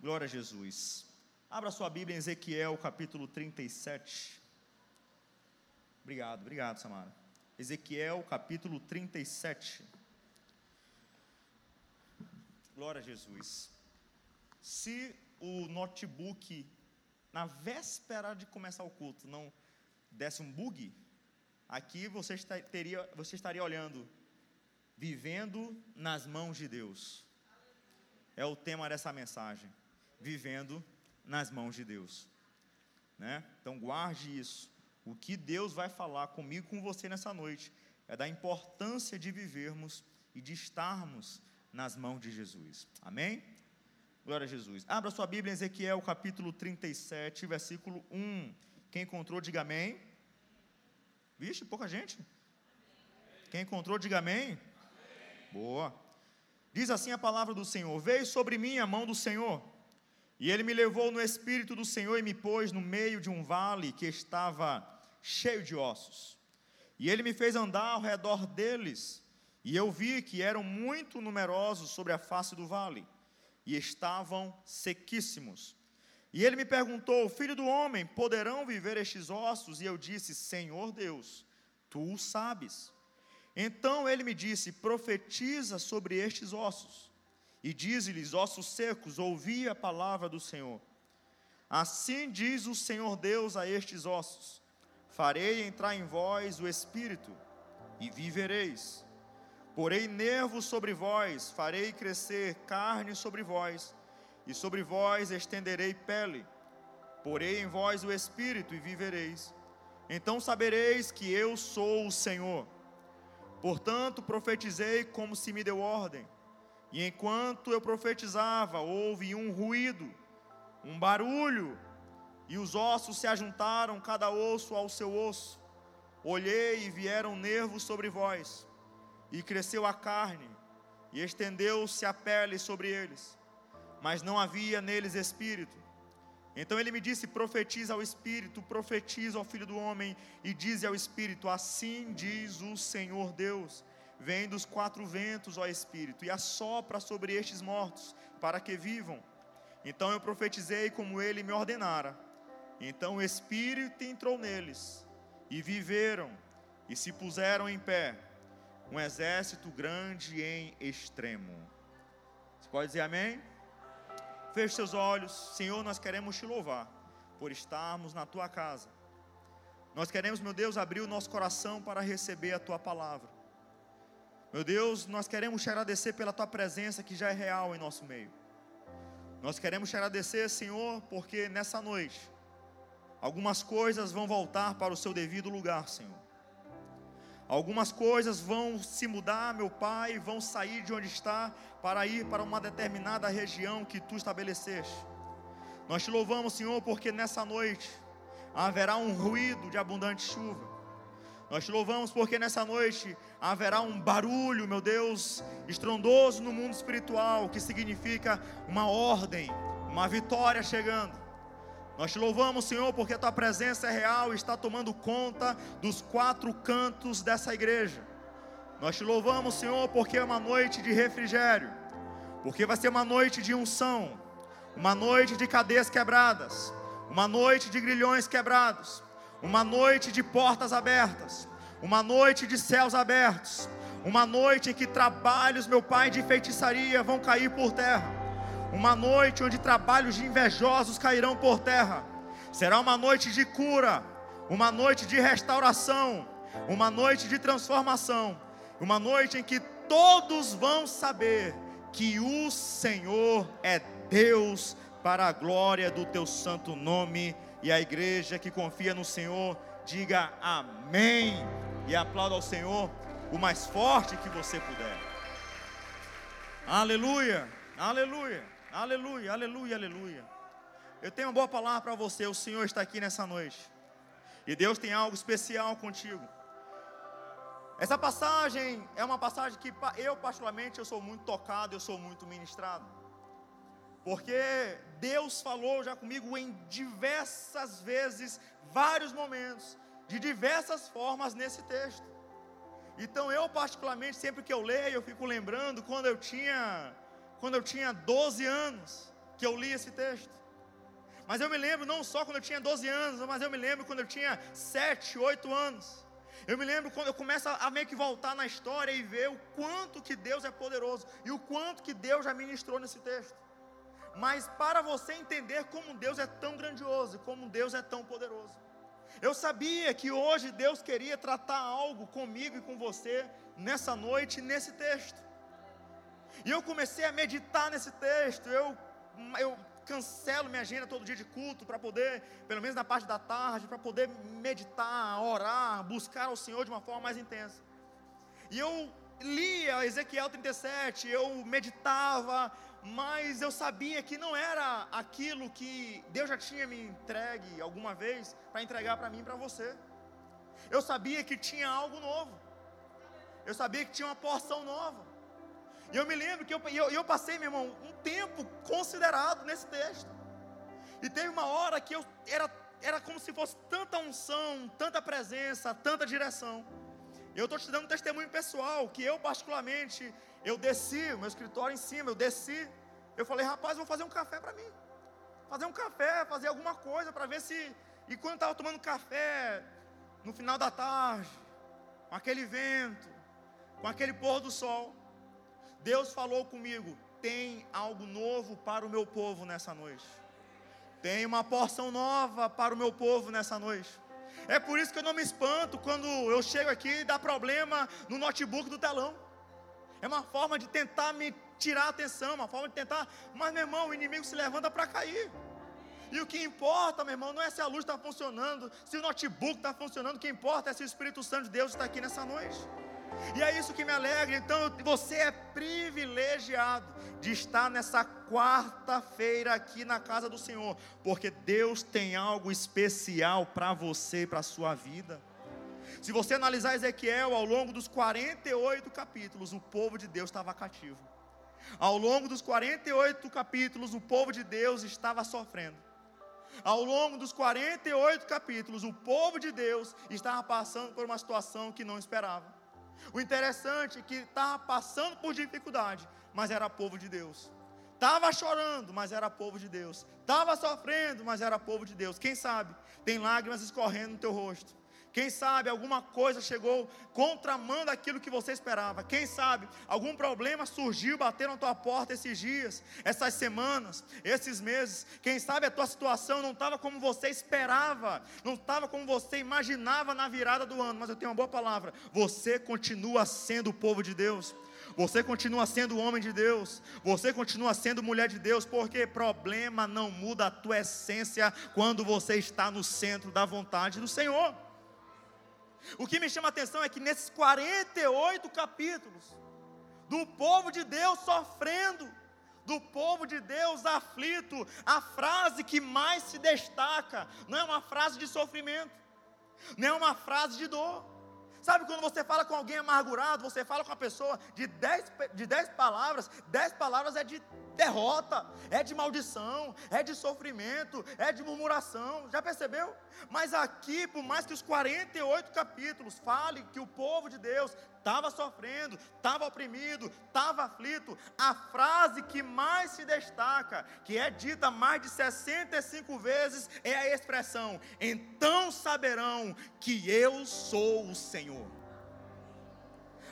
Glória a Jesus. Abra sua Bíblia em Ezequiel capítulo 37. Obrigado, obrigado, Samara. Ezequiel capítulo 37. Glória a Jesus. Se o notebook, na véspera de começar o culto, não desse um bug, aqui você, teria, você estaria olhando, vivendo nas mãos de Deus. É o tema dessa mensagem. Vivendo nas mãos de Deus. Né? Então guarde isso. O que Deus vai falar comigo com você nessa noite é da importância de vivermos e de estarmos nas mãos de Jesus. Amém? Glória a Jesus. Abra sua Bíblia em Ezequiel capítulo 37, versículo 1. Quem encontrou, diga amém. Vixe, pouca gente. Quem encontrou, diga amém. Boa. Diz assim a palavra do Senhor: Veio sobre mim a mão do Senhor, e ele me levou no espírito do Senhor e me pôs no meio de um vale que estava cheio de ossos. E ele me fez andar ao redor deles e eu vi que eram muito numerosos sobre a face do vale, e estavam sequíssimos. E ele me perguntou: Filho do homem, poderão viver estes ossos? E eu disse: Senhor Deus, tu o sabes. Então ele me disse: Profetiza sobre estes ossos, e dize-lhes: Ossos secos, ouvi a palavra do Senhor. Assim diz o Senhor Deus a estes ossos: Farei entrar em vós o espírito, e vivereis Porei nervos sobre vós, farei crescer carne sobre vós, e sobre vós estenderei pele. Porei em vós o espírito e vivereis. Então sabereis que eu sou o Senhor. Portanto, profetizei como se me deu ordem. E enquanto eu profetizava, houve um ruído, um barulho, e os ossos se ajuntaram, cada osso ao seu osso. Olhei e vieram nervos sobre vós e cresceu a carne, e estendeu-se a pele sobre eles, mas não havia neles espírito. Então ele me disse: profetiza ao espírito, profetiza ao filho do homem, e diz ao espírito: Assim diz o Senhor Deus: Vem dos quatro ventos, ó espírito, e assopra sobre estes mortos, para que vivam. Então eu profetizei como ele me ordenara. Então o espírito entrou neles, e viveram, e se puseram em pé um exército grande em extremo. Você pode dizer amém? Feche seus olhos, Senhor, nós queremos te louvar por estarmos na tua casa. Nós queremos, meu Deus, abrir o nosso coração para receber a tua palavra. Meu Deus, nós queremos te agradecer pela tua presença que já é real em nosso meio. Nós queremos te agradecer, Senhor, porque nessa noite algumas coisas vão voltar para o seu devido lugar, Senhor. Algumas coisas vão se mudar, meu Pai, vão sair de onde está para ir para uma determinada região que tu estabeleceste. Nós te louvamos, Senhor, porque nessa noite haverá um ruído de abundante chuva. Nós te louvamos porque nessa noite haverá um barulho, meu Deus, estrondoso no mundo espiritual, que significa uma ordem, uma vitória chegando. Nós te louvamos, Senhor, porque a tua presença é real e está tomando conta dos quatro cantos dessa igreja. Nós te louvamos, Senhor, porque é uma noite de refrigério, porque vai ser uma noite de unção, uma noite de cadeias quebradas, uma noite de grilhões quebrados, uma noite de portas abertas, uma noite de céus abertos, uma noite em que trabalhos, meu Pai, de feitiçaria vão cair por terra uma noite onde trabalhos de invejosos cairão por terra. Será uma noite de cura, uma noite de restauração, uma noite de transformação, uma noite em que todos vão saber que o Senhor é Deus para a glória do teu santo nome. E a igreja que confia no Senhor, diga amém e aplauda ao Senhor o mais forte que você puder. Aleluia, aleluia. Aleluia, aleluia, aleluia. Eu tenho uma boa palavra para você. O Senhor está aqui nessa noite. E Deus tem algo especial contigo. Essa passagem é uma passagem que eu particularmente eu sou muito tocado, eu sou muito ministrado. Porque Deus falou já comigo em diversas vezes, vários momentos, de diversas formas nesse texto. Então eu particularmente sempre que eu leio, eu fico lembrando quando eu tinha quando eu tinha 12 anos. que eu li esse texto. Mas eu me lembro não só quando eu tinha 12 anos, mas eu me lembro quando eu tinha 7, 8 anos. Eu me lembro quando eu começo a meio que voltar na história e ver o quanto que Deus é poderoso e o quanto que Deus já ministrou nesse texto. Mas para você entender como Deus é tão grandioso e como Deus é tão poderoso. Eu sabia que hoje Deus queria tratar algo comigo e com você nessa noite, nesse texto. E eu comecei a meditar nesse texto. Eu, eu cancelo minha agenda todo dia de culto para poder, pelo menos na parte da tarde, para poder meditar, orar, buscar ao Senhor de uma forma mais intensa. E eu lia Ezequiel 37, eu meditava, mas eu sabia que não era aquilo que Deus já tinha me entregue alguma vez para entregar para mim e para você. Eu sabia que tinha algo novo. Eu sabia que tinha uma porção nova. E eu me lembro que eu, eu, eu passei, meu irmão, um tempo considerado nesse texto. E teve uma hora que eu era, era como se fosse tanta unção, tanta presença, tanta direção. Eu estou te dando um testemunho pessoal, que eu particularmente, eu desci, meu escritório em cima, eu desci. Eu falei, rapaz, vou fazer um café para mim. Fazer um café, fazer alguma coisa para ver se. E quando estava tomando café, no final da tarde, com aquele vento, com aquele pôr do sol, Deus falou comigo: tem algo novo para o meu povo nessa noite. Tem uma porção nova para o meu povo nessa noite. É por isso que eu não me espanto quando eu chego aqui e dá problema no notebook do telão. É uma forma de tentar me tirar a atenção, uma forma de tentar, mas meu irmão, o inimigo se levanta para cair. E o que importa, meu irmão, não é se a luz está funcionando, se o notebook está funcionando, o que importa é se o Espírito Santo de Deus está aqui nessa noite. E é isso que me alegra. Então, você é privilegiado de estar nessa quarta-feira aqui na casa do Senhor, porque Deus tem algo especial para você e para a sua vida. Se você analisar Ezequiel, ao longo dos 48 capítulos, o povo de Deus estava cativo. Ao longo dos 48 capítulos, o povo de Deus estava sofrendo. Ao longo dos 48 capítulos, o povo de Deus estava passando por uma situação que não esperava. O interessante é que estava passando por dificuldade, mas era povo de Deus. Estava chorando, mas era povo de Deus. Estava sofrendo, mas era povo de Deus. Quem sabe tem lágrimas escorrendo no teu rosto. Quem sabe alguma coisa chegou contramando aquilo que você esperava. Quem sabe algum problema surgiu, bateu na tua porta esses dias, essas semanas, esses meses. Quem sabe a tua situação não estava como você esperava, não estava como você imaginava na virada do ano. Mas eu tenho uma boa palavra: você continua sendo o povo de Deus. Você continua sendo homem de Deus, você continua sendo mulher de Deus, porque problema não muda a tua essência quando você está no centro da vontade do Senhor. O que me chama a atenção é que nesses 48 capítulos, do povo de Deus sofrendo, do povo de Deus aflito, a frase que mais se destaca não é uma frase de sofrimento, não é uma frase de dor. Sabe quando você fala com alguém amargurado, você fala com a pessoa de 10 de dez palavras, 10 palavras é de derrota, é de maldição, é de sofrimento, é de murmuração. Já percebeu? Mas aqui, por mais que os 48 capítulos falem que o povo de Deus estava sofrendo, estava oprimido, estava aflito, a frase que mais se destaca, que é dita mais de 65 vezes, é a expressão: então saberão que eu sou o Senhor.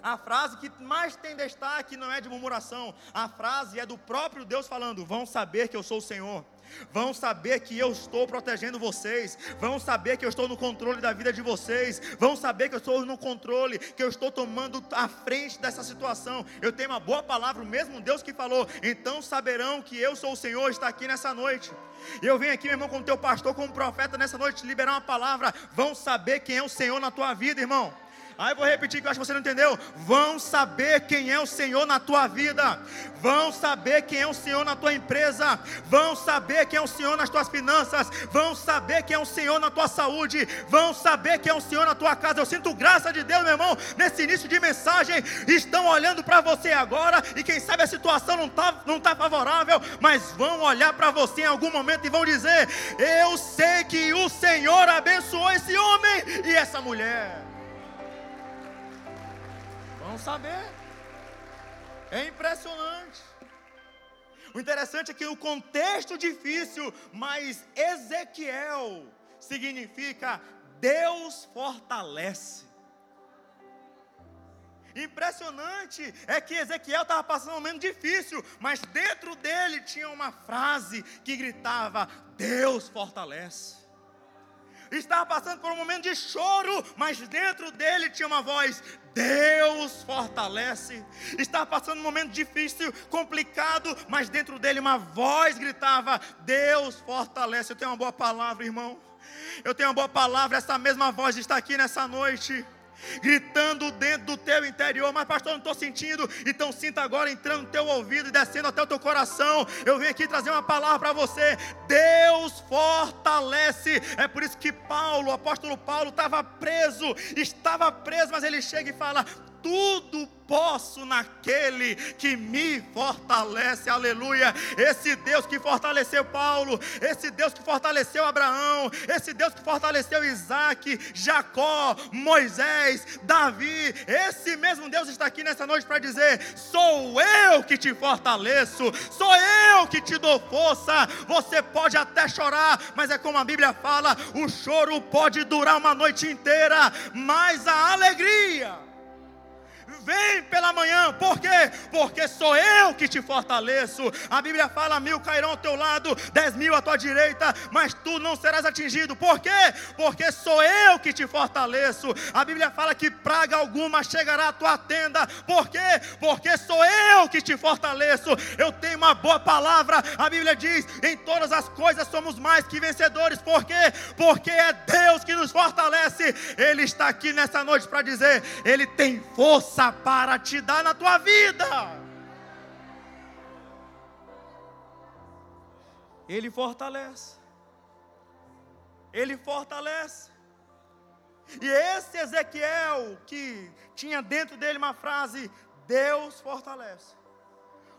A frase que mais tem destaque não é de murmuração, a frase é do próprio Deus falando: Vão saber que eu sou o Senhor. Vão saber que eu estou protegendo vocês. Vão saber que eu estou no controle da vida de vocês. Vão saber que eu estou no controle, que eu estou tomando a frente dessa situação. Eu tenho uma boa palavra, o mesmo Deus que falou. Então saberão que eu sou o Senhor, está aqui nessa noite. Eu venho aqui, meu irmão, como teu pastor, como profeta nessa noite, liberar uma palavra. Vão saber quem é o Senhor na tua vida, irmão. Aí eu vou repetir que eu acho que você não entendeu. Vão saber quem é o Senhor na tua vida. Vão saber quem é o Senhor na tua empresa. Vão saber quem é o Senhor nas tuas finanças. Vão saber quem é o Senhor na tua saúde. Vão saber quem é o Senhor na tua casa. Eu sinto graça de Deus, meu irmão, nesse início de mensagem. Estão olhando para você agora. E quem sabe a situação não está não tá favorável. Mas vão olhar para você em algum momento e vão dizer: Eu sei que o Senhor abençoou esse homem e essa mulher saber. É impressionante. O interessante é que o contexto difícil, mas Ezequiel significa Deus fortalece. Impressionante é que Ezequiel estava passando um momento difícil, mas dentro dele tinha uma frase que gritava: Deus fortalece. Estava passando por um momento de choro, mas dentro dele tinha uma voz: Deus fortalece. Estava passando um momento difícil, complicado, mas dentro dele uma voz gritava: Deus fortalece. Eu tenho uma boa palavra, irmão. Eu tenho uma boa palavra. Essa mesma voz está aqui nessa noite gritando dentro do teu interior, mas pastor, não estou sentindo, então sinta agora entrando no teu ouvido e descendo até o teu coração. Eu venho aqui trazer uma palavra para você. Deus fortalece. É por isso que Paulo, o apóstolo Paulo, estava preso, estava preso, mas ele chega e fala: tudo posso naquele que me fortalece, aleluia. Esse Deus que fortaleceu Paulo, esse Deus que fortaleceu Abraão, esse Deus que fortaleceu Isaac, Jacó, Moisés, Davi, esse mesmo Deus está aqui nessa noite para dizer: sou eu que te fortaleço, sou eu que te dou força. Você pode até chorar, mas é como a Bíblia fala: o choro pode durar uma noite inteira, mas a alegria pela manhã, por quê? Porque sou eu que te fortaleço. A Bíblia fala: mil cairão ao teu lado, dez mil à tua direita, mas tu não serás atingido. Por quê? Porque sou eu que te fortaleço. A Bíblia fala que praga alguma chegará à tua tenda. Por quê? Porque sou eu que te fortaleço. Eu tenho uma boa palavra. A Bíblia diz: em todas as coisas somos mais que vencedores. Por quê? Porque é Deus que nos fortalece. Ele está aqui nessa noite para dizer: Ele tem força para te dar na tua vida. Ele fortalece. Ele fortalece. E esse Ezequiel, que tinha dentro dele uma frase: Deus fortalece.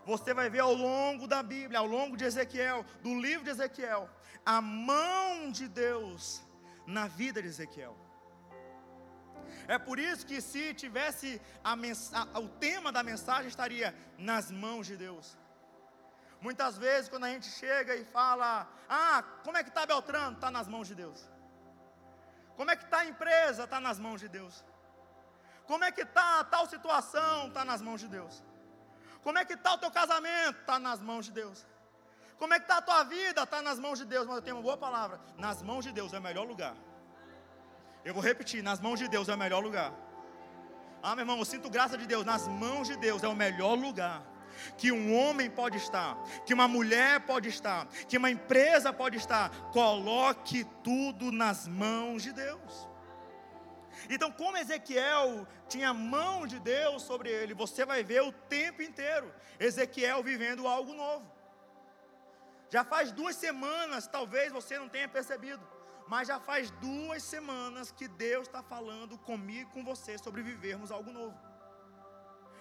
Você vai ver ao longo da Bíblia, ao longo de Ezequiel, do livro de Ezequiel, a mão de Deus na vida de Ezequiel. É por isso que se tivesse a a, o tema da mensagem estaria nas mãos de Deus. Muitas vezes quando a gente chega e fala, ah, como é que está Beltrano? Está nas mãos de Deus. Como é que está a empresa? Está nas mãos de Deus. Como é que está tal situação? Está nas mãos de Deus. Como é que está o teu casamento? Está nas mãos de Deus. Como é que está a tua vida? Está nas mãos de Deus. Mas eu tenho uma boa palavra. Nas mãos de Deus é o melhor lugar. Eu vou repetir: nas mãos de Deus é o melhor lugar. Ah, meu irmão, eu sinto graça de Deus. Nas mãos de Deus é o melhor lugar que um homem pode estar, que uma mulher pode estar, que uma empresa pode estar. Coloque tudo nas mãos de Deus. Então, como Ezequiel tinha mão de Deus sobre ele, você vai ver o tempo inteiro Ezequiel vivendo algo novo. Já faz duas semanas, talvez você não tenha percebido mas já faz duas semanas que Deus está falando comigo e com você sobre vivermos algo novo.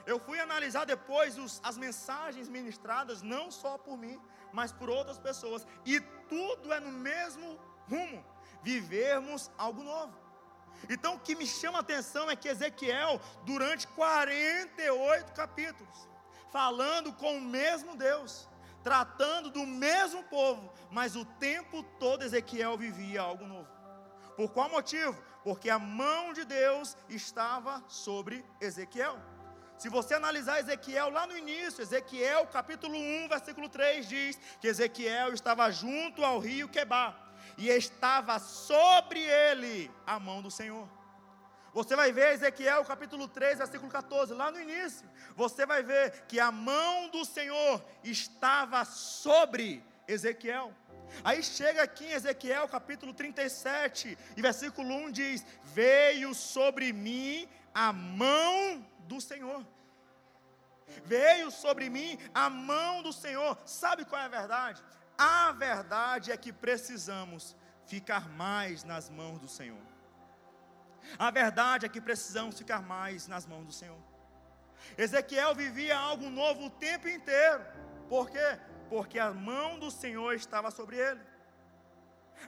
Eu fui analisar depois os, as mensagens ministradas, não só por mim, mas por outras pessoas, e tudo é no mesmo rumo: vivermos algo novo. Então o que me chama a atenção é que Ezequiel, durante 48 capítulos, falando com o mesmo Deus, tratando do mesmo povo, mas o tempo todo Ezequiel vivia algo novo. Por qual motivo? Porque a mão de Deus estava sobre Ezequiel. Se você analisar Ezequiel lá no início, Ezequiel capítulo 1, versículo 3 diz que Ezequiel estava junto ao rio Quebar e estava sobre ele a mão do Senhor. Você vai ver Ezequiel capítulo 3, versículo 14, lá no início. Você vai ver que a mão do Senhor estava sobre Ezequiel. Aí chega aqui em Ezequiel capítulo 37, e versículo 1 diz: Veio sobre mim a mão do Senhor. Veio sobre mim a mão do Senhor. Sabe qual é a verdade? A verdade é que precisamos ficar mais nas mãos do Senhor. A verdade é que precisamos ficar mais nas mãos do Senhor. Ezequiel vivia algo novo o tempo inteiro. Por quê? Porque a mão do Senhor estava sobre ele.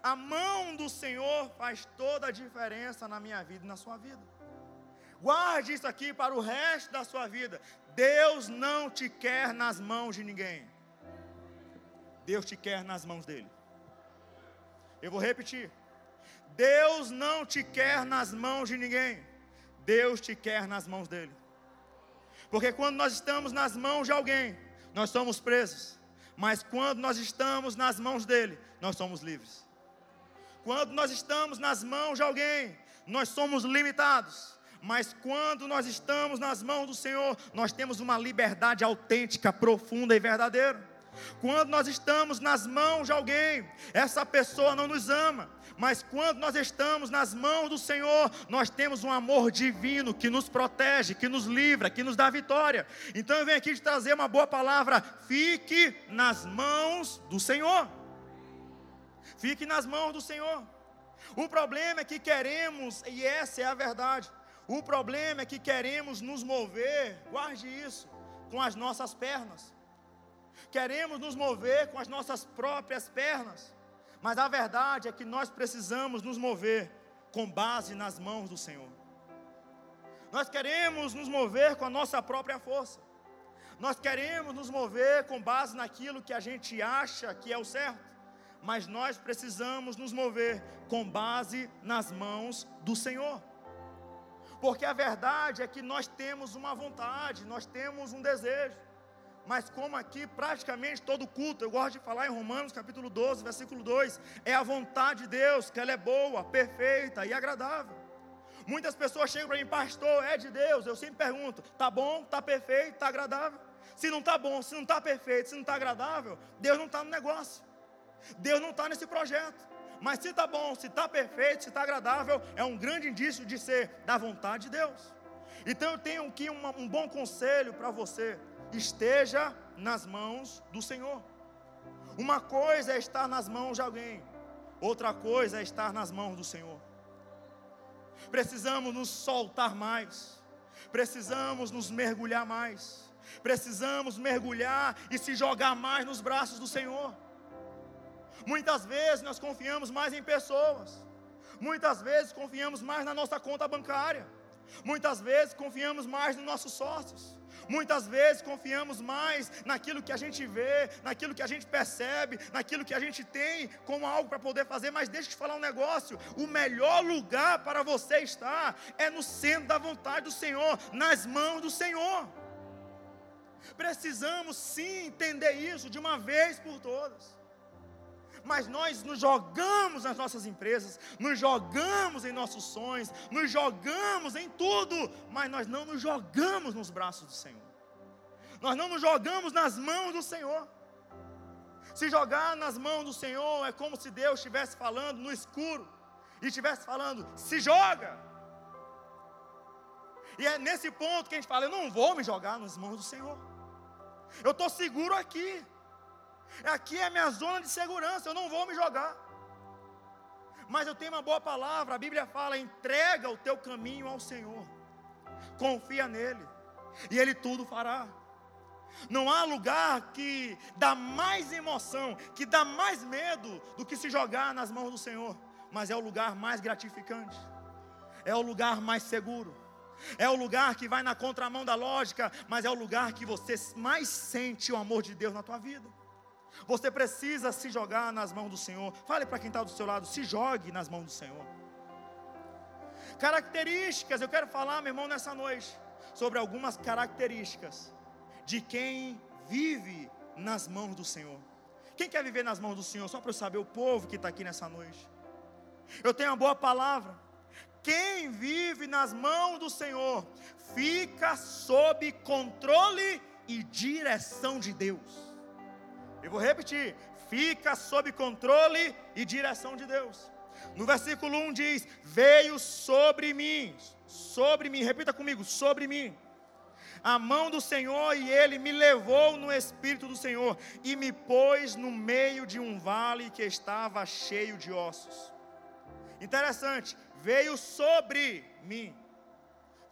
A mão do Senhor faz toda a diferença na minha vida e na sua vida. Guarde isso aqui para o resto da sua vida. Deus não te quer nas mãos de ninguém. Deus te quer nas mãos dele. Eu vou repetir. Deus não te quer nas mãos de ninguém. Deus te quer nas mãos dele. Porque quando nós estamos nas mãos de alguém, nós somos presos. Mas quando nós estamos nas mãos dele, nós somos livres. Quando nós estamos nas mãos de alguém, nós somos limitados. Mas quando nós estamos nas mãos do Senhor, nós temos uma liberdade autêntica, profunda e verdadeira. Quando nós estamos nas mãos de alguém, essa pessoa não nos ama, mas quando nós estamos nas mãos do Senhor, nós temos um amor divino que nos protege, que nos livra, que nos dá vitória. Então eu venho aqui te trazer uma boa palavra: fique nas mãos do Senhor. Fique nas mãos do Senhor. O problema é que queremos, e essa é a verdade, o problema é que queremos nos mover, guarde isso, com as nossas pernas queremos nos mover com as nossas próprias pernas, mas a verdade é que nós precisamos nos mover com base nas mãos do Senhor. Nós queremos nos mover com a nossa própria força. Nós queremos nos mover com base naquilo que a gente acha que é o certo, mas nós precisamos nos mover com base nas mãos do Senhor. Porque a verdade é que nós temos uma vontade, nós temos um desejo mas como aqui praticamente todo culto, eu gosto de falar em Romanos capítulo 12, versículo 2, é a vontade de Deus, que ela é boa, perfeita e agradável. Muitas pessoas chegam para mim, pastor, é de Deus. Eu sempre pergunto: tá bom, tá perfeito, tá agradável? Se não tá bom, se não tá perfeito, se não tá agradável, Deus não está no negócio. Deus não está nesse projeto. Mas se está bom, se está perfeito, se está agradável, é um grande indício de ser da vontade de Deus. Então eu tenho aqui uma, um bom conselho para você esteja nas mãos do Senhor. Uma coisa é estar nas mãos de alguém, outra coisa é estar nas mãos do Senhor. Precisamos nos soltar mais, precisamos nos mergulhar mais, precisamos mergulhar e se jogar mais nos braços do Senhor. Muitas vezes nós confiamos mais em pessoas, muitas vezes confiamos mais na nossa conta bancária, muitas vezes confiamos mais nos nossos sócios. Muitas vezes confiamos mais naquilo que a gente vê, naquilo que a gente percebe, naquilo que a gente tem como algo para poder fazer, mas deixa eu te falar um negócio: o melhor lugar para você estar é no centro da vontade do Senhor, nas mãos do Senhor. Precisamos sim entender isso de uma vez por todas mas nós nos jogamos nas nossas empresas, nos jogamos em nossos sonhos, nos jogamos em tudo, mas nós não nos jogamos nos braços do Senhor. Nós não nos jogamos nas mãos do Senhor. Se jogar nas mãos do Senhor é como se Deus estivesse falando no escuro e estivesse falando: se joga. E é nesse ponto que a gente fala: eu não vou me jogar nas mãos do Senhor. Eu estou seguro aqui. Aqui é a minha zona de segurança, eu não vou me jogar. Mas eu tenho uma boa palavra, a Bíblia fala: entrega o teu caminho ao Senhor, confia nele, e Ele tudo fará. Não há lugar que dá mais emoção, que dá mais medo do que se jogar nas mãos do Senhor, mas é o lugar mais gratificante, é o lugar mais seguro, é o lugar que vai na contramão da lógica, mas é o lugar que você mais sente o amor de Deus na tua vida. Você precisa se jogar nas mãos do Senhor. Fale para quem está do seu lado, se jogue nas mãos do Senhor. Características, eu quero falar, meu irmão, nessa noite, sobre algumas características de quem vive nas mãos do Senhor. Quem quer viver nas mãos do Senhor? Só para eu saber, o povo que está aqui nessa noite. Eu tenho uma boa palavra. Quem vive nas mãos do Senhor fica sob controle e direção de Deus. Eu vou repetir: fica sob controle e direção de Deus. No versículo 1 diz: Veio sobre mim, sobre mim, repita comigo: sobre mim, a mão do Senhor, e ele me levou no espírito do Senhor, e me pôs no meio de um vale que estava cheio de ossos. Interessante, veio sobre mim,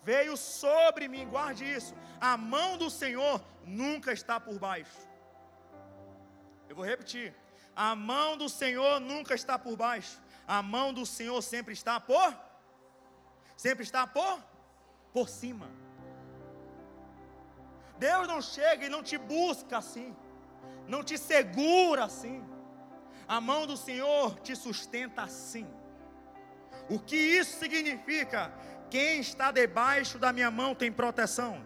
veio sobre mim, guarde isso. A mão do Senhor nunca está por baixo. Eu vou repetir. A mão do Senhor nunca está por baixo. A mão do Senhor sempre está por sempre está por por cima. Deus não chega e não te busca assim. não te segura assim. A mão do Senhor te sustenta assim. O que isso significa? Quem está debaixo da minha mão tem proteção.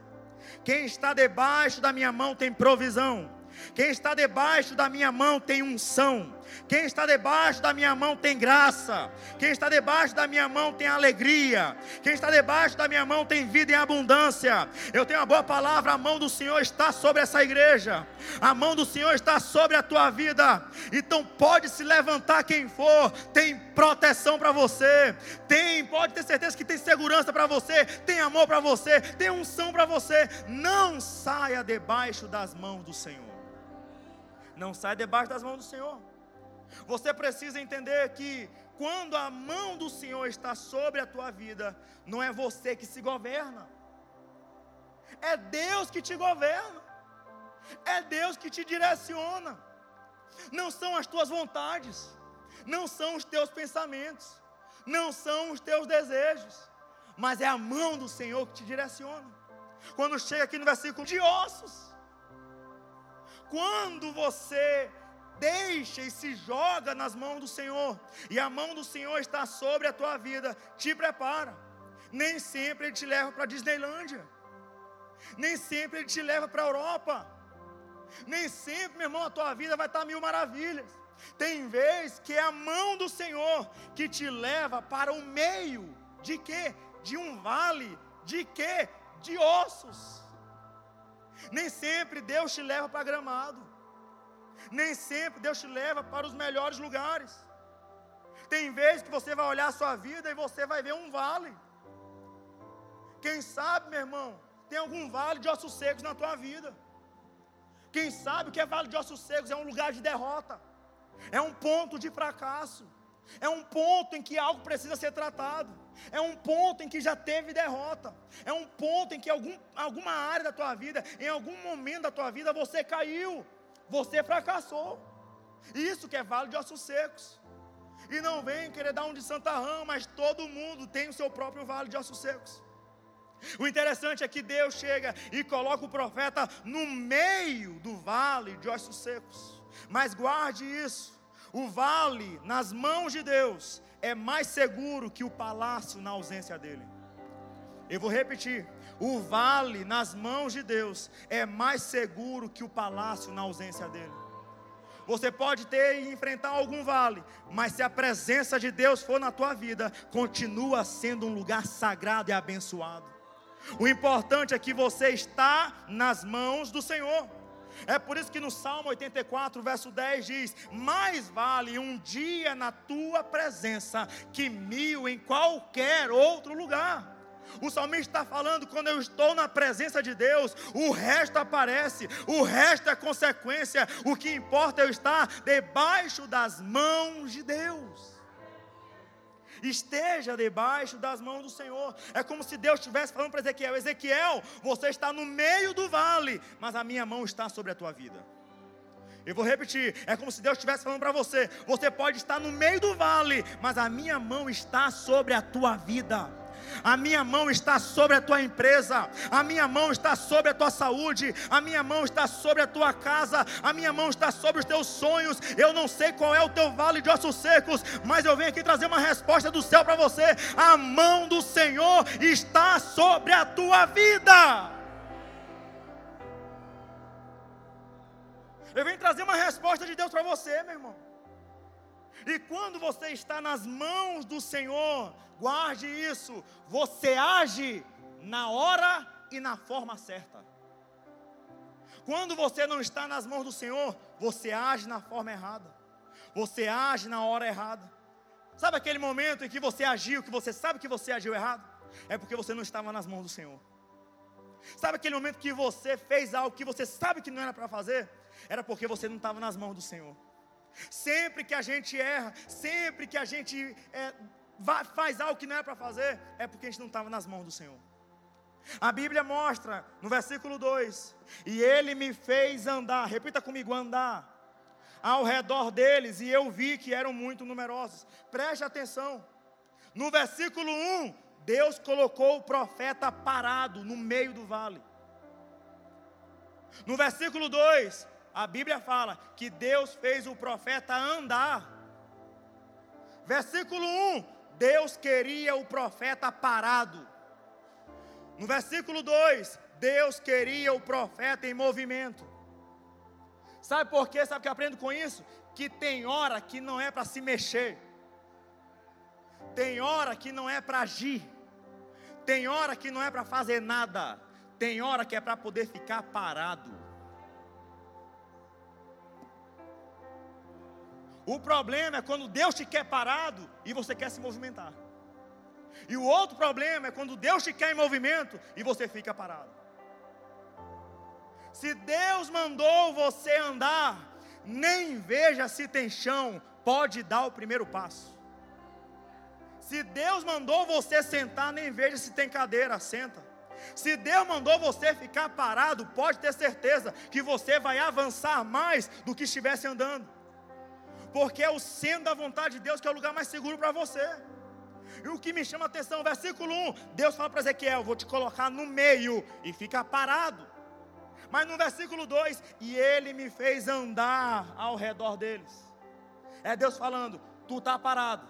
Quem está debaixo da minha mão tem provisão. Quem está debaixo da minha mão tem unção. Quem está debaixo da minha mão tem graça. Quem está debaixo da minha mão tem alegria. Quem está debaixo da minha mão tem vida em abundância. Eu tenho uma boa palavra, a mão do Senhor está sobre essa igreja. A mão do Senhor está sobre a tua vida. Então pode se levantar quem for, tem proteção para você. Tem, pode ter certeza que tem segurança para você, tem amor para você, tem unção para você. Não saia debaixo das mãos do Senhor. Não saia debaixo das mãos do Senhor. Você precisa entender que quando a mão do Senhor está sobre a tua vida, não é você que se governa, é Deus que te governa, é Deus que te direciona, não são as tuas vontades, não são os teus pensamentos, não são os teus desejos, mas é a mão do Senhor que te direciona. Quando chega aqui no versículo de ossos, quando você deixa e se joga nas mãos do Senhor, e a mão do Senhor está sobre a tua vida, te prepara. Nem sempre Ele te leva para a Disneylândia, nem sempre Ele te leva para a Europa, nem sempre, meu irmão, a tua vida vai estar mil maravilhas. Tem vez que é a mão do Senhor que te leva para o meio de quê? De um vale, de quê? De ossos. Nem sempre Deus te leva para gramado. Nem sempre Deus te leva para os melhores lugares. Tem vezes que você vai olhar a sua vida e você vai ver um vale. Quem sabe, meu irmão, tem algum vale de ossos secos na tua vida. Quem sabe o que é vale de ossos secos? É um lugar de derrota, é um ponto de fracasso, é um ponto em que algo precisa ser tratado, é um ponto em que já teve derrota, é um ponto em que algum, alguma área da tua vida, em algum momento da tua vida, você caiu você fracassou. Isso que é vale de ossos secos. E não vem querer dar um de Santa Rã, mas todo mundo tem o seu próprio vale de ossos secos. O interessante é que Deus chega e coloca o profeta no meio do vale de ossos secos. Mas guarde isso: o vale nas mãos de Deus é mais seguro que o palácio na ausência dele. Eu vou repetir: o vale nas mãos de Deus é mais seguro que o palácio na ausência dele. Você pode ter e enfrentar algum vale, mas se a presença de Deus for na tua vida, continua sendo um lugar sagrado e abençoado. O importante é que você está nas mãos do Senhor. É por isso que no Salmo 84, verso 10 diz: Mais vale um dia na tua presença que mil em qualquer outro lugar. O salmista está falando: quando eu estou na presença de Deus, o resto aparece, o resto é consequência. O que importa é eu estar debaixo das mãos de Deus. Esteja debaixo das mãos do Senhor. É como se Deus estivesse falando para Ezequiel: Ezequiel, você está no meio do vale, mas a minha mão está sobre a tua vida. Eu vou repetir, é como se Deus estivesse falando para você: você pode estar no meio do vale, mas a minha mão está sobre a tua vida a minha mão está sobre a tua empresa, a minha mão está sobre a tua saúde, a minha mão está sobre a tua casa, a minha mão está sobre os teus sonhos. Eu não sei qual é o teu vale de ossos secos, mas eu venho aqui trazer uma resposta do céu para você: a mão do Senhor está sobre a tua vida. Eu venho trazer uma resposta de Deus para você, meu irmão. E quando você está nas mãos do Senhor, guarde isso, você age na hora e na forma certa. Quando você não está nas mãos do Senhor, você age na forma errada. Você age na hora errada. Sabe aquele momento em que você agiu, que você sabe que você agiu errado? É porque você não estava nas mãos do Senhor. Sabe aquele momento que você fez algo que você sabe que não era para fazer? Era porque você não estava nas mãos do Senhor. Sempre que a gente erra, sempre que a gente é, faz algo que não é para fazer, é porque a gente não estava nas mãos do Senhor. A Bíblia mostra no versículo 2: E ele me fez andar, repita comigo, andar, ao redor deles, e eu vi que eram muito numerosos. Preste atenção, no versículo 1, Deus colocou o profeta parado no meio do vale. No versículo 2, a Bíblia fala que Deus fez o profeta andar. Versículo 1: Deus queria o profeta parado. No versículo 2, Deus queria o profeta em movimento. Sabe por quê? Sabe o que eu aprendo com isso? Que tem hora que não é para se mexer, tem hora que não é para agir, tem hora que não é para fazer nada, tem hora que é para poder ficar parado. O problema é quando Deus te quer parado e você quer se movimentar. E o outro problema é quando Deus te quer em movimento e você fica parado. Se Deus mandou você andar, nem veja se tem chão, pode dar o primeiro passo. Se Deus mandou você sentar, nem veja se tem cadeira, senta. Se Deus mandou você ficar parado, pode ter certeza que você vai avançar mais do que estivesse andando. Porque é o centro da vontade de Deus que é o lugar mais seguro para você. E o que me chama a atenção, versículo 1, Deus fala para Ezequiel: Vou te colocar no meio e fica parado. Mas no versículo 2, e ele me fez andar ao redor deles. É Deus falando: Tu está parado,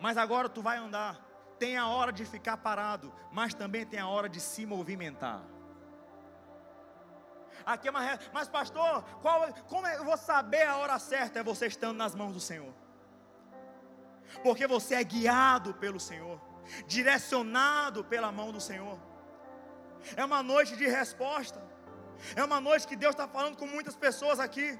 mas agora tu vai andar. Tem a hora de ficar parado, mas também tem a hora de se movimentar. Aqui é uma mas pastor, qual, como é, eu vou saber a hora certa? É você estando nas mãos do Senhor porque você é guiado pelo Senhor, direcionado pela mão do Senhor. É uma noite de resposta, é uma noite que Deus está falando com muitas pessoas aqui.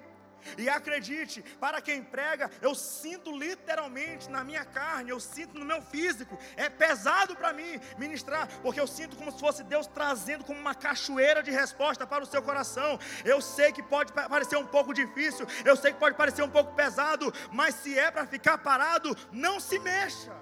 E acredite, para quem prega, eu sinto literalmente na minha carne, eu sinto no meu físico. É pesado para mim ministrar, porque eu sinto como se fosse Deus trazendo como uma cachoeira de resposta para o seu coração. Eu sei que pode parecer um pouco difícil, eu sei que pode parecer um pouco pesado, mas se é para ficar parado, não se mexa.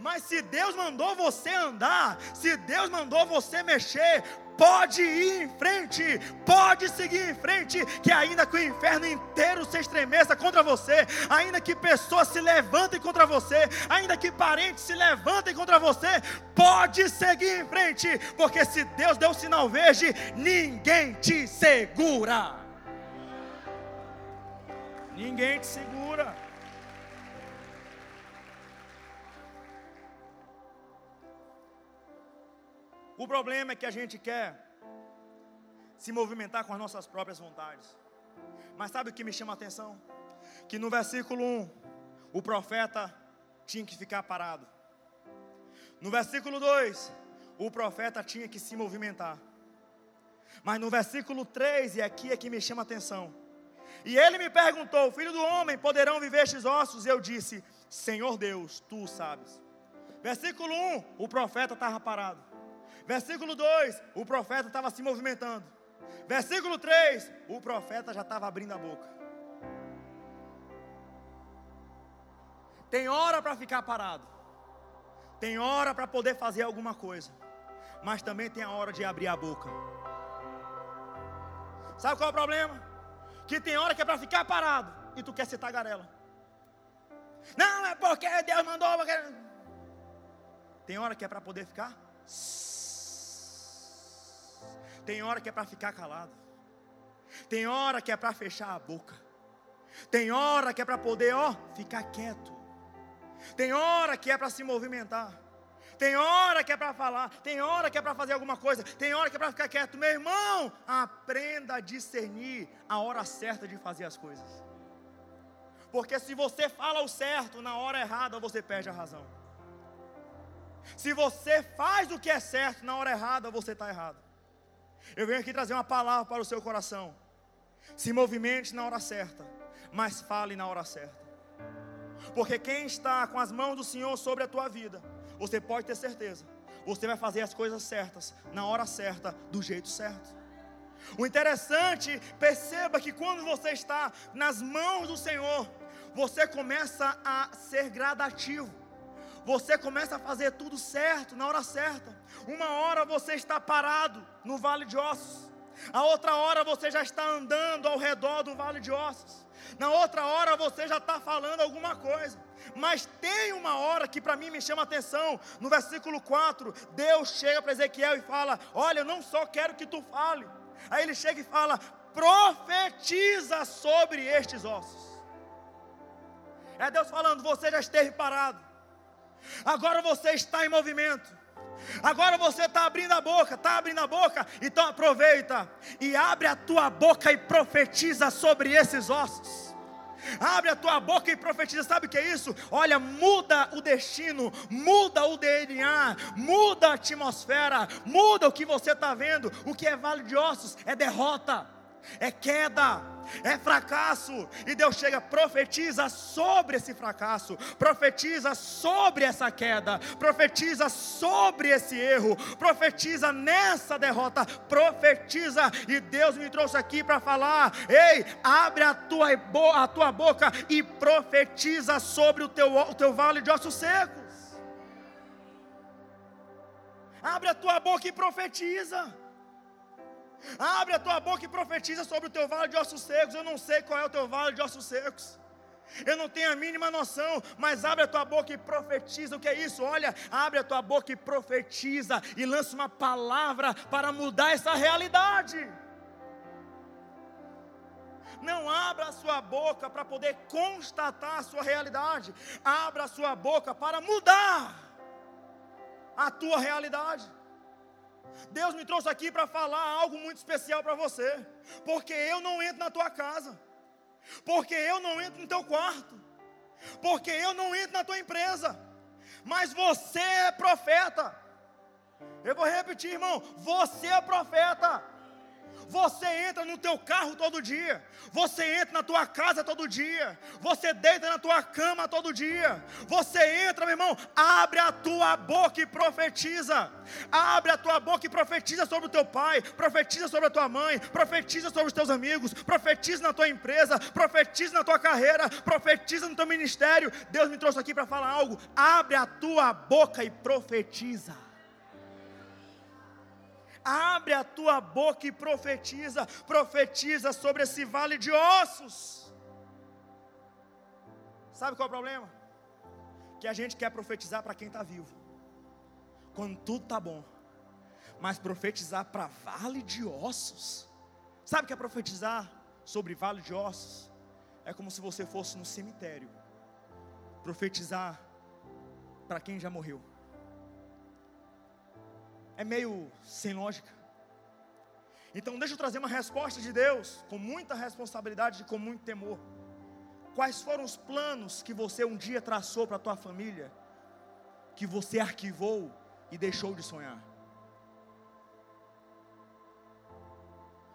Mas se Deus mandou você andar, se Deus mandou você mexer, pode ir em frente, pode seguir em frente, que ainda que o inferno inteiro se estremeça contra você, ainda que pessoas se levantem contra você, ainda que parentes se levantem contra você, pode seguir em frente, porque se Deus deu o sinal verde, ninguém te segura. Ninguém te segura. O problema é que a gente quer se movimentar com as nossas próprias vontades. Mas sabe o que me chama a atenção? Que no versículo 1, o profeta tinha que ficar parado. No versículo 2, o profeta tinha que se movimentar. Mas no versículo 3, e aqui é que me chama a atenção. E ele me perguntou: Filho do homem, poderão viver estes ossos? E eu disse: Senhor Deus, tu sabes. Versículo 1, o profeta estava parado. Versículo 2, o profeta estava se movimentando. Versículo 3, o profeta já estava abrindo a boca. Tem hora para ficar parado. Tem hora para poder fazer alguma coisa. Mas também tem a hora de abrir a boca. Sabe qual é o problema? Que tem hora que é para ficar parado e tu quer ser tagarela. Não, é porque Deus mandou. Porque... Tem hora que é para poder ficar tem hora que é para ficar calado. Tem hora que é para fechar a boca. Tem hora que é para poder, ó, ficar quieto. Tem hora que é para se movimentar. Tem hora que é para falar, tem hora que é para fazer alguma coisa, tem hora que é para ficar quieto. Meu irmão, aprenda a discernir a hora certa de fazer as coisas. Porque se você fala o certo na hora errada, você perde a razão. Se você faz o que é certo na hora errada, você está errado. Eu venho aqui trazer uma palavra para o seu coração. Se movimente na hora certa, mas fale na hora certa. Porque quem está com as mãos do Senhor sobre a tua vida, você pode ter certeza, você vai fazer as coisas certas, na hora certa, do jeito certo. O interessante, perceba que quando você está nas mãos do Senhor, você começa a ser gradativo você começa a fazer tudo certo, na hora certa. Uma hora você está parado no vale de ossos, a outra hora você já está andando ao redor do vale de ossos, na outra hora você já está falando alguma coisa. Mas tem uma hora que para mim me chama a atenção, no versículo 4, Deus chega para Ezequiel e fala: Olha, eu não só quero que tu fale, Aí ele chega e fala: profetiza sobre estes ossos. É Deus falando: você já esteve parado, agora você está em movimento. Agora você está abrindo a boca, está abrindo a boca, então aproveita e abre a tua boca e profetiza sobre esses ossos. Abre a tua boca e profetiza. Sabe o que é isso? Olha, muda o destino, muda o DNA, muda a atmosfera, muda o que você está vendo. O que é vale de ossos é derrota, é queda é fracasso. E Deus chega, profetiza sobre esse fracasso, profetiza sobre essa queda, profetiza sobre esse erro, profetiza nessa derrota, profetiza. E Deus me trouxe aqui para falar: ei, abre a tua, a tua boca e profetiza sobre o teu, o teu vale de ossos secos. Abre a tua boca e profetiza. Abre a tua boca e profetiza sobre o teu vale de ossos secos. Eu não sei qual é o teu vale de ossos secos. Eu não tenho a mínima noção, mas abre a tua boca e profetiza. O que é isso? Olha, abre a tua boca e profetiza e lança uma palavra para mudar essa realidade. Não abra a sua boca para poder constatar a sua realidade. Abra a sua boca para mudar a tua realidade. Deus me trouxe aqui para falar algo muito especial para você, porque eu não entro na tua casa, porque eu não entro no teu quarto, porque eu não entro na tua empresa, mas você é profeta. Eu vou repetir, irmão, você é profeta. Você entra no teu carro todo dia. Você entra na tua casa todo dia. Você deita na tua cama todo dia. Você entra, meu irmão, abre a tua boca e profetiza. Abre a tua boca e profetiza sobre o teu pai, profetiza sobre a tua mãe, profetiza sobre os teus amigos, profetiza na tua empresa, profetiza na tua carreira, profetiza no teu ministério. Deus me trouxe aqui para falar algo. Abre a tua boca e profetiza. Abre a tua boca e profetiza, profetiza sobre esse vale de ossos. Sabe qual é o problema? Que a gente quer profetizar para quem está vivo, quando tudo está bom, mas profetizar para vale de ossos. Sabe o que é profetizar sobre vale de ossos? É como se você fosse no cemitério, profetizar para quem já morreu é meio sem lógica. Então, deixa eu trazer uma resposta de Deus, com muita responsabilidade e com muito temor. Quais foram os planos que você um dia traçou para a tua família, que você arquivou e deixou de sonhar?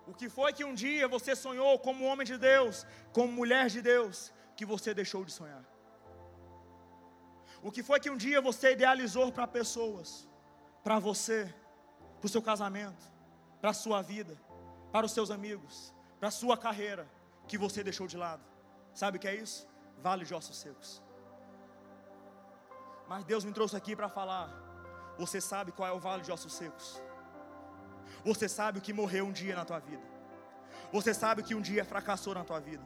O que foi que um dia você sonhou como homem de Deus, como mulher de Deus, que você deixou de sonhar? O que foi que um dia você idealizou para pessoas, para você, para o seu casamento, para a sua vida, para os seus amigos, para a sua carreira, que você deixou de lado. Sabe o que é isso? Vale de ossos secos. Mas Deus me trouxe aqui para falar. Você sabe qual é o vale de ossos secos? Você sabe o que morreu um dia na tua vida? Você sabe o que um dia fracassou na tua vida?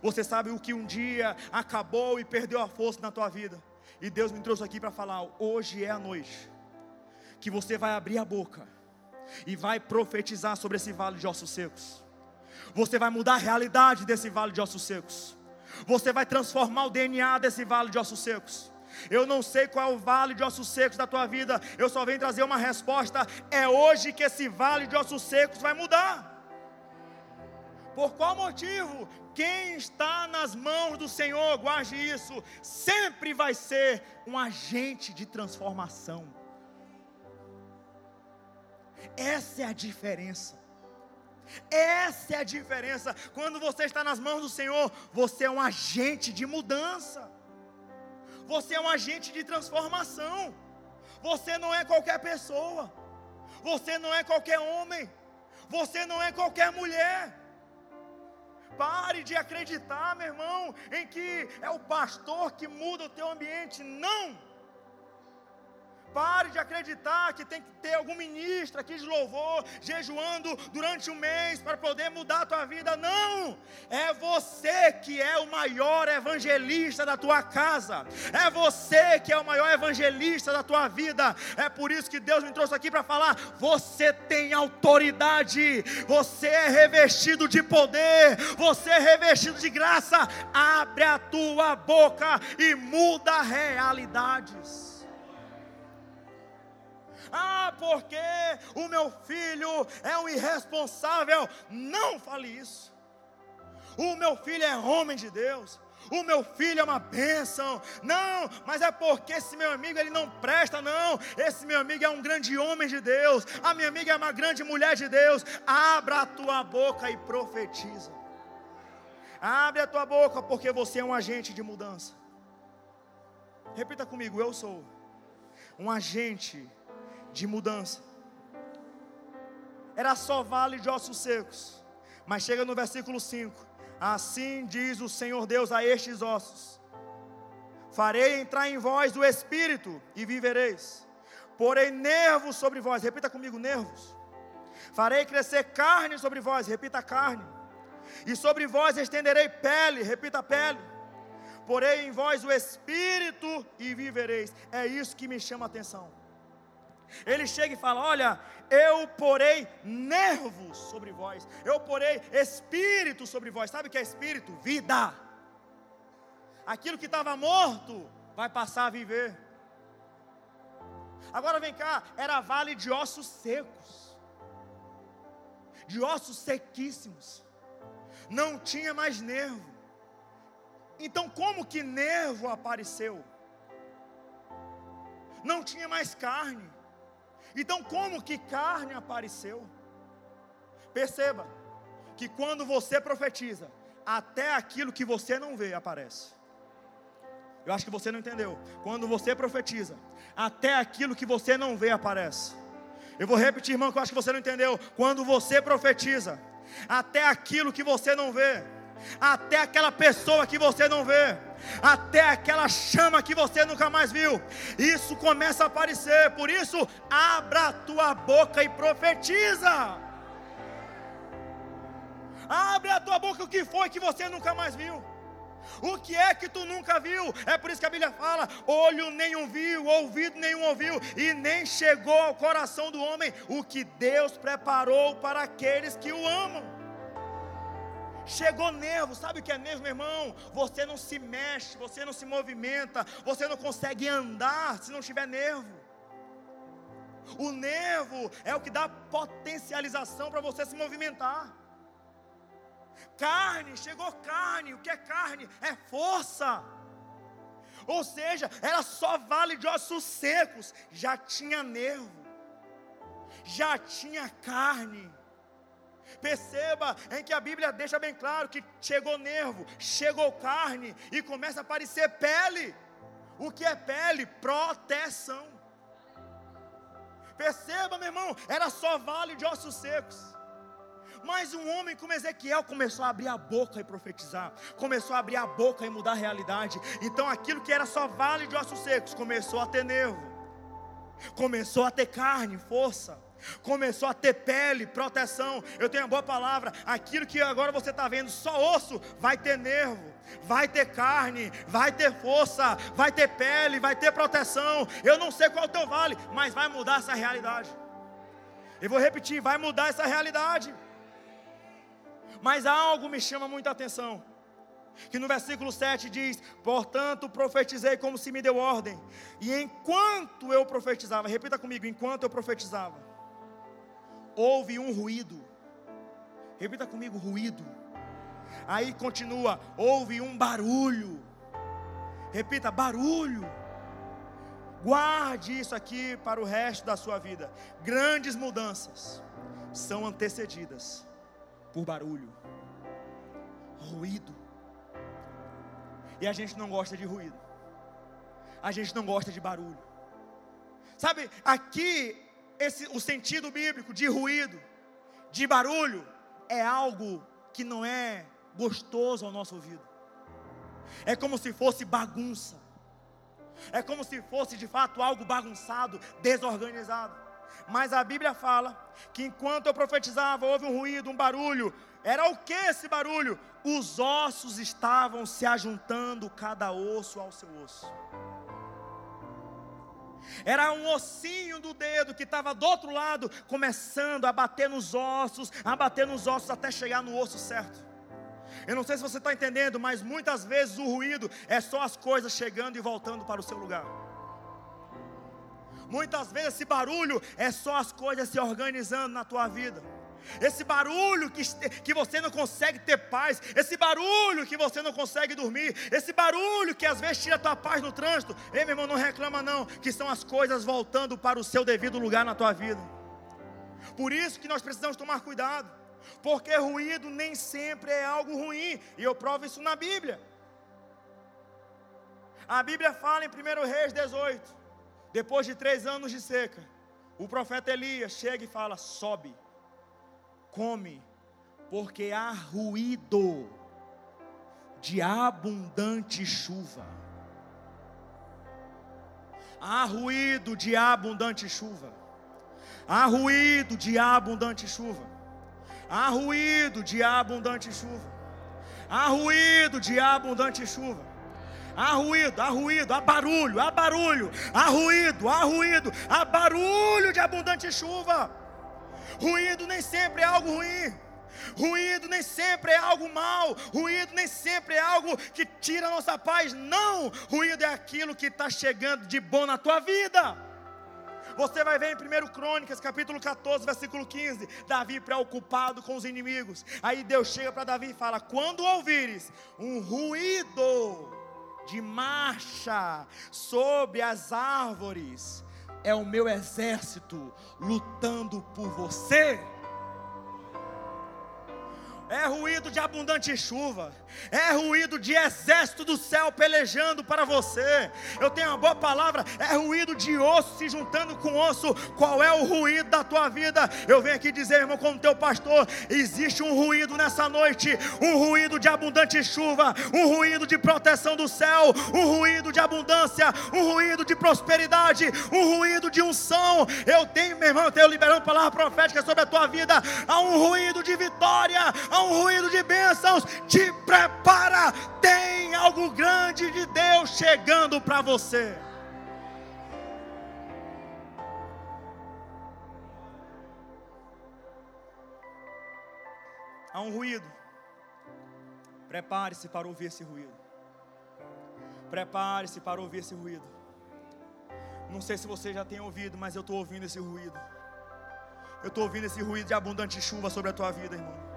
Você sabe o que um dia acabou e perdeu a força na tua vida? E Deus me trouxe aqui para falar: hoje é a noite que você vai abrir a boca e vai profetizar sobre esse vale de ossos secos. Você vai mudar a realidade desse vale de ossos secos. Você vai transformar o DNA desse vale de ossos secos. Eu não sei qual é o vale de ossos secos da tua vida, eu só venho trazer uma resposta. É hoje que esse vale de ossos secos vai mudar. Por qual motivo? Quem está nas mãos do Senhor, guarde isso, sempre vai ser um agente de transformação. Essa é a diferença. Essa é a diferença. Quando você está nas mãos do Senhor, você é um agente de mudança. Você é um agente de transformação. Você não é qualquer pessoa. Você não é qualquer homem. Você não é qualquer mulher. Pare de acreditar, meu irmão, em que é o pastor que muda o teu ambiente. Não! Pare de acreditar que tem que ter algum ministro aqui de louvor, jejuando durante um mês para poder mudar a tua vida. Não! É você que é o maior evangelista da tua casa. É você que é o maior evangelista da tua vida. É por isso que Deus me trouxe aqui para falar: você tem autoridade, você é revestido de poder, você é revestido de graça. Abre a tua boca e muda realidades. Ah, porque o meu filho é um irresponsável. Não fale isso. O meu filho é homem de Deus. O meu filho é uma bênção. Não, mas é porque esse meu amigo ele não presta, não. Esse meu amigo é um grande homem de Deus. A minha amiga é uma grande mulher de Deus. Abra a tua boca e profetiza. Abre a tua boca, porque você é um agente de mudança. Repita comigo: eu sou um agente de mudança. Era só vale de ossos secos. Mas chega no versículo 5: Assim diz o Senhor Deus a estes ossos: Farei entrar em vós do espírito e vivereis. Porei nervos sobre vós, repita comigo: nervos. Farei crescer carne sobre vós, repita carne. E sobre vós estenderei pele, repita pele. Porei em vós o espírito e vivereis. É isso que me chama a atenção. Ele chega e fala: Olha, eu porei nervos sobre vós, eu porei espírito sobre vós. Sabe o que é espírito? Vida. Aquilo que estava morto vai passar a viver. Agora vem cá, era vale de ossos secos, de ossos sequíssimos, não tinha mais nervo. Então, como que nervo apareceu? Não tinha mais carne. Então, como que carne apareceu? Perceba que quando você profetiza, até aquilo que você não vê aparece. Eu acho que você não entendeu. Quando você profetiza, até aquilo que você não vê aparece. Eu vou repetir, irmão, que eu acho que você não entendeu. Quando você profetiza, até aquilo que você não vê, até aquela pessoa que você não vê, até aquela chama que você nunca mais viu. Isso começa a aparecer. Por isso, abra a tua boca e profetiza. Abre a tua boca o que foi que você nunca mais viu. O que é que tu nunca viu? É por isso que a Bíblia fala: olho nenhum viu, ouvido nenhum ouviu, e nem chegou ao coração do homem o que Deus preparou para aqueles que o amam. Chegou nervo, sabe o que é nervo, meu irmão? Você não se mexe, você não se movimenta, você não consegue andar se não tiver nervo. O nervo é o que dá potencialização para você se movimentar. Carne, chegou carne, o que é carne? É força. Ou seja, era só vale de ossos secos, já tinha nervo, já tinha carne. Perceba em que a Bíblia deixa bem claro que chegou nervo, chegou carne e começa a aparecer pele. O que é pele? Proteção. Perceba, meu irmão, era só vale de ossos secos. Mas um homem como Ezequiel começou a abrir a boca e profetizar, começou a abrir a boca e mudar a realidade. Então aquilo que era só vale de ossos secos começou a ter nervo, começou a ter carne, força começou a ter pele, proteção. Eu tenho uma boa palavra: aquilo que agora você está vendo, só osso, vai ter nervo, vai ter carne, vai ter força, vai ter pele, vai ter proteção. Eu não sei qual é o teu vale, mas vai mudar essa realidade. Eu vou repetir: vai mudar essa realidade. Mas algo me chama muita atenção. Que no versículo 7 diz: Portanto, profetizei como se me deu ordem. E enquanto eu profetizava, repita comigo: enquanto eu profetizava, houve um ruído. Repita comigo: ruído. Aí continua: houve um barulho. Repita: barulho. Guarde isso aqui para o resto da sua vida. Grandes mudanças são antecedidas por barulho, ruído. E a gente não gosta de ruído. A gente não gosta de barulho. Sabe, aqui esse, o sentido bíblico de ruído, de barulho, é algo que não é gostoso ao nosso ouvido. É como se fosse bagunça. É como se fosse de fato algo bagunçado, desorganizado. Mas a Bíblia fala que enquanto eu profetizava, houve um ruído, um barulho. Era o que esse barulho? Os ossos estavam se ajuntando, cada osso ao seu osso. Era um ossinho do dedo que estava do outro lado, começando a bater nos ossos, a bater nos ossos até chegar no osso certo. Eu não sei se você está entendendo, mas muitas vezes o ruído é só as coisas chegando e voltando para o seu lugar. Muitas vezes esse barulho é só as coisas se organizando na tua vida. Esse barulho que, que você não consegue ter paz, esse barulho que você não consegue dormir, esse barulho que às vezes tira a tua paz no trânsito. Ei, meu irmão, não reclama não, que são as coisas voltando para o seu devido lugar na tua vida. Por isso que nós precisamos tomar cuidado, porque ruído nem sempre é algo ruim, e eu provo isso na Bíblia. A Bíblia fala em 1 Reis 18, depois de três anos de seca, o profeta Elias chega e fala: sobe, come, porque há ruído de abundante chuva. Há ruído de abundante chuva. Há ruído de abundante chuva. Há ruído de abundante chuva. Há ruído de abundante chuva há ruído, há ruído, há barulho, há barulho, há ruído, há ruído, há barulho de abundante chuva. Ruído nem sempre é algo ruim. Ruído nem sempre é algo mal, ruído nem sempre é algo que tira a nossa paz, não, ruído é aquilo que está chegando de bom na tua vida. Você vai ver em 1 Crônicas, capítulo 14, versículo 15, Davi preocupado com os inimigos. Aí Deus chega para Davi e fala: Quando ouvires um ruído de marcha sobre as árvores, é o meu exército lutando por você é ruído de abundante chuva, é ruído de exército do céu pelejando para você. Eu tenho uma boa palavra, é ruído de osso se juntando com osso. Qual é o ruído da tua vida? Eu venho aqui dizer, irmão, como teu pastor, existe um ruído nessa noite, um ruído de abundante chuva, um ruído de proteção do céu, um ruído de abundância, um ruído de prosperidade, um ruído de unção. Eu tenho, meu irmão, eu tenho liberando palavra profética sobre a tua vida. Há um ruído de vitória, há um ruído de bênçãos. Te prepara, tem algo grande de Deus chegando para você. Há um ruído. Prepare-se para ouvir esse ruído. Prepare-se para ouvir esse ruído. Não sei se você já tem ouvido, mas eu estou ouvindo esse ruído. Eu estou ouvindo esse ruído de abundante chuva sobre a tua vida, irmão.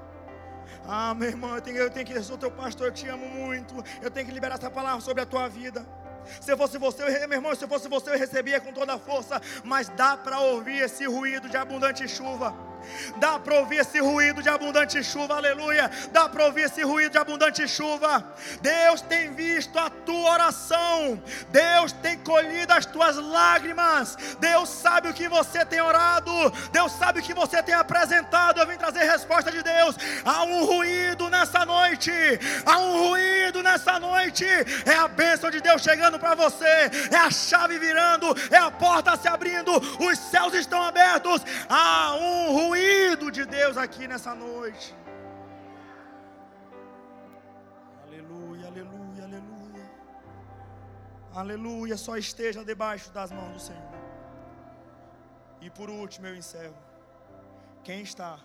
Ah, meu irmão, eu tenho, eu tenho que, eu sou teu pastor, eu te amo muito. Eu tenho que liberar essa palavra sobre a tua vida. Se fosse você, eu, meu irmão, se fosse você, eu recebia com toda a força. Mas dá para ouvir esse ruído de abundante chuva. Dá para ouvir esse ruído de abundante chuva, aleluia. Dá para ouvir esse ruído de abundante chuva. Deus tem visto a tua oração. Deus tem colhido as tuas lágrimas. Deus sabe o que você tem orado. Deus sabe o que você tem apresentado. Eu vim trazer resposta de Deus. Há um ruído nessa noite. Há um ruído nessa noite. É a bênção de Deus chegando para você. É a chave virando. É a porta se abrindo. Os céus estão abertos. Há um ruído ruído de Deus aqui nessa noite. Aleluia, aleluia, aleluia. Aleluia, só esteja debaixo das mãos do Senhor. E por último eu encerro. Quem está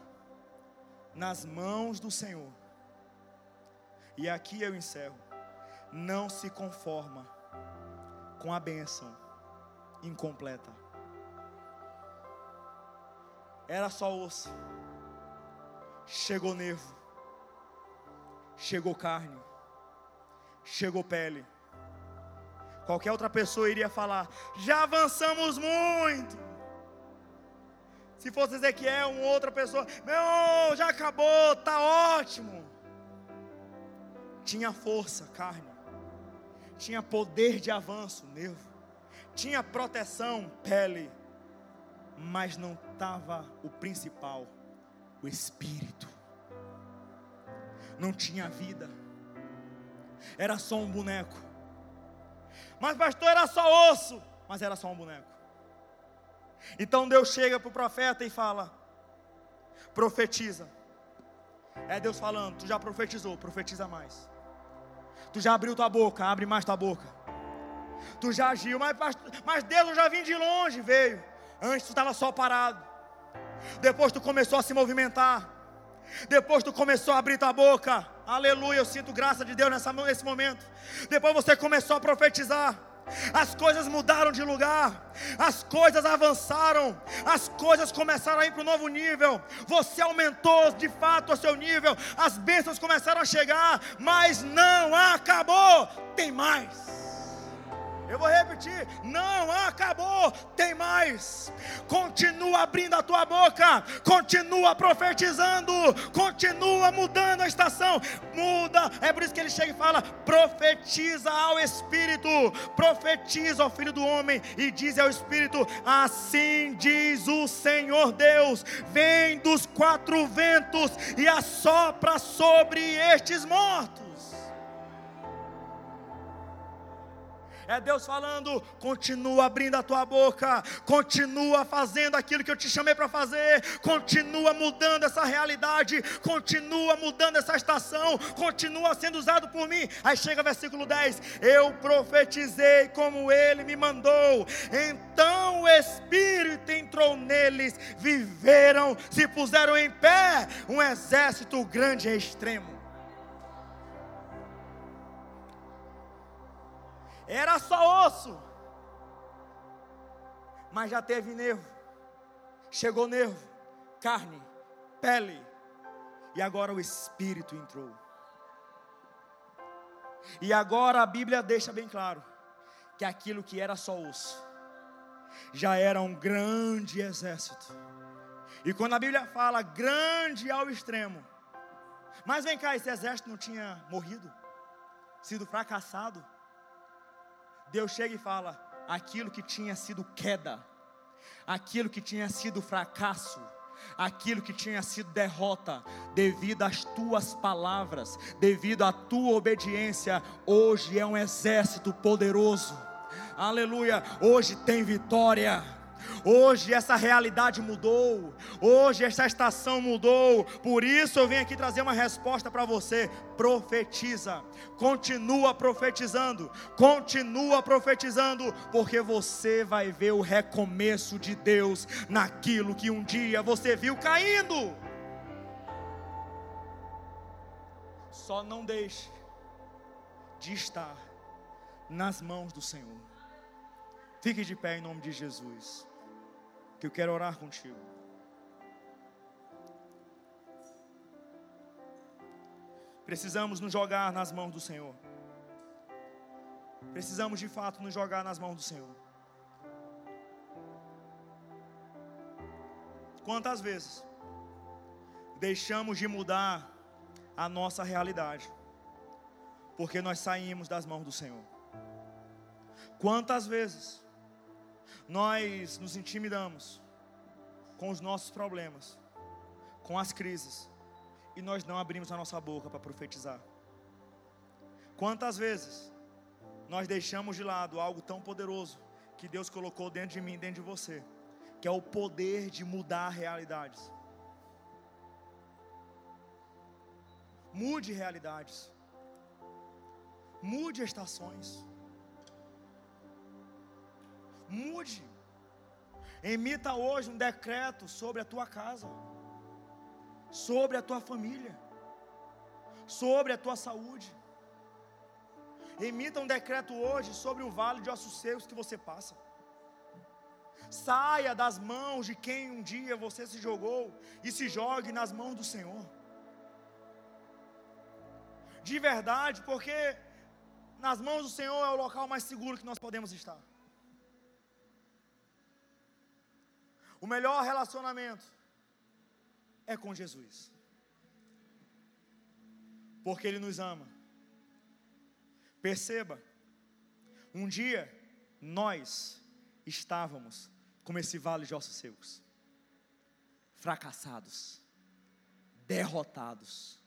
nas mãos do Senhor, e aqui eu encerro, não se conforma com a bênção incompleta. Era só osso. Chegou nervo. Chegou carne. Chegou pele. Qualquer outra pessoa iria falar: já avançamos muito. Se fosse Ezequiel, uma outra pessoa, meu, já acabou, tá ótimo. Tinha força, carne. Tinha poder de avanço, nervo. Tinha proteção, pele mas não estava o principal, o espírito. Não tinha vida, era só um boneco. Mas pastor era só osso, mas era só um boneco. Então Deus chega para o profeta e fala: profetiza. É Deus falando, tu já profetizou, profetiza mais. Tu já abriu tua boca, abre mais tua boca. Tu já agiu, mas, mas Deus eu já vim de longe, veio. Antes tu estava só parado. Depois tu começou a se movimentar. Depois tu começou a abrir tua boca. Aleluia, eu sinto graça de Deus nessa, nesse momento. Depois você começou a profetizar as coisas mudaram de lugar, as coisas avançaram, as coisas começaram a ir para um novo nível. Você aumentou de fato o seu nível, as bênçãos começaram a chegar, mas não acabou, tem mais. Eu vou repetir: não acabou, tem mais. Continua abrindo a tua boca, continua profetizando, continua mudando a estação. Muda, é por isso que ele chega e fala: profetiza ao Espírito, profetiza ao Filho do Homem e diz ao Espírito: assim diz o Senhor Deus: vem dos quatro ventos e assopra sobre estes mortos. É Deus falando: continua abrindo a tua boca, continua fazendo aquilo que eu te chamei para fazer, continua mudando essa realidade, continua mudando essa estação, continua sendo usado por mim. Aí chega versículo 10: Eu profetizei como ele me mandou, então o Espírito entrou neles, viveram, se puseram em pé, um exército grande e extremo. Era só osso. Mas já teve nervo. Chegou nervo, carne, pele. E agora o Espírito entrou. E agora a Bíblia deixa bem claro que aquilo que era só osso já era um grande exército. E quando a Bíblia fala grande ao extremo, mas vem cá, esse exército não tinha morrido, sido fracassado. Deus chega e fala: aquilo que tinha sido queda, aquilo que tinha sido fracasso, aquilo que tinha sido derrota, devido às tuas palavras, devido à tua obediência, hoje é um exército poderoso. Aleluia! Hoje tem vitória. Hoje essa realidade mudou. Hoje essa estação mudou. Por isso eu venho aqui trazer uma resposta para você. Profetiza. Continua profetizando. Continua profetizando, porque você vai ver o recomeço de Deus naquilo que um dia você viu caindo. Só não deixe de estar nas mãos do Senhor. Fique de pé em nome de Jesus que eu quero orar contigo. Precisamos nos jogar nas mãos do Senhor. Precisamos de fato nos jogar nas mãos do Senhor. Quantas vezes deixamos de mudar a nossa realidade, porque nós saímos das mãos do Senhor? Quantas vezes nós nos intimidamos com os nossos problemas, com as crises, e nós não abrimos a nossa boca para profetizar. Quantas vezes nós deixamos de lado algo tão poderoso que Deus colocou dentro de mim, dentro de você, que é o poder de mudar realidades. Mude realidades. Mude estações. Mude. Emita hoje um decreto sobre a tua casa, sobre a tua família, sobre a tua saúde. Emita um decreto hoje sobre o vale de ossos secos que você passa. Saia das mãos de quem um dia você se jogou e se jogue nas mãos do Senhor. De verdade, porque nas mãos do Senhor é o local mais seguro que nós podemos estar. O melhor relacionamento é com Jesus. Porque Ele nos ama. Perceba, um dia nós estávamos como esse vale de ossos secos, fracassados, derrotados,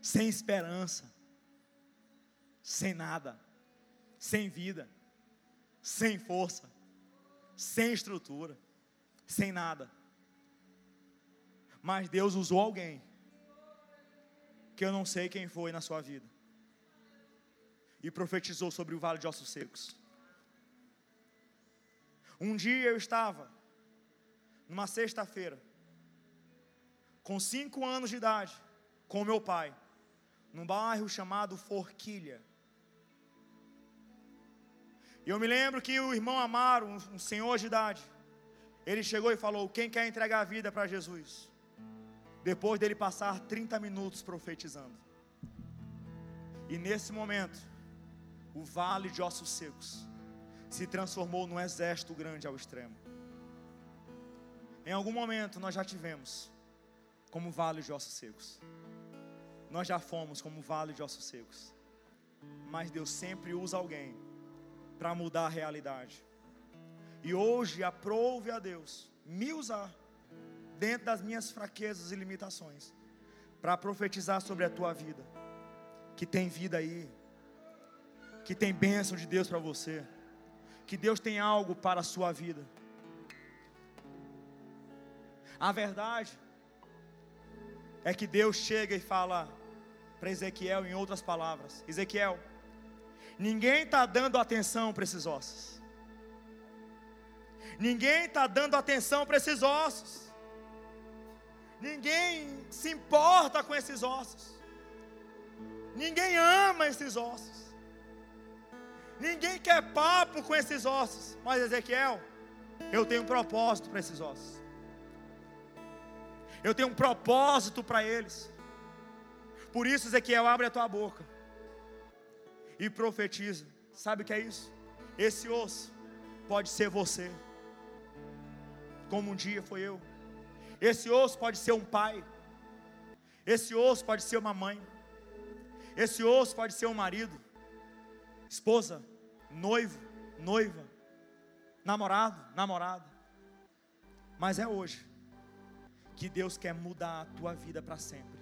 sem esperança, sem nada. sem vida, sem força, sem estrutura, sem nada. Mas Deus usou alguém que eu não sei quem foi na sua vida e profetizou sobre o vale de ossos secos. Um dia eu estava, numa sexta-feira, com cinco anos de idade, com meu pai, num bairro chamado Forquilha. E eu me lembro que o irmão Amaro, um, senhor de idade, ele chegou e falou: Quem quer entregar a vida para Jesus? Depois dele passar 30 minutos profetizando. E nesse momento, o vale de ossos secos se transformou num exército grande ao extremo. Em algum momento nós já tivemos como vale de ossos secos. Nós já fomos como vale de ossos secos. Mas Deus sempre usa alguém para mudar a realidade. E hoje aprove a Deus me usar dentro das minhas fraquezas e limitações para profetizar sobre a tua vida. Que tem vida aí. Que tem bênção de Deus para você. Que Deus tem algo para a sua vida. A verdade é que Deus chega e fala para Ezequiel em outras palavras: Ezequiel, ninguém está dando atenção para esses ossos. Ninguém está dando atenção para esses ossos. Ninguém se importa com esses ossos. Ninguém ama esses ossos. Ninguém quer papo com esses ossos. Mas Ezequiel, eu tenho um propósito para esses ossos. Eu tenho um propósito para eles. Por isso, Ezequiel, abre a tua boca e profetiza. Sabe o que é isso? Esse osso pode ser você, como um dia foi eu. Esse osso pode ser um pai. Esse osso pode ser uma mãe. Esse osso pode ser um marido, esposa, noivo, noiva, namorado, namorada. Mas é hoje que Deus quer mudar a tua vida para sempre.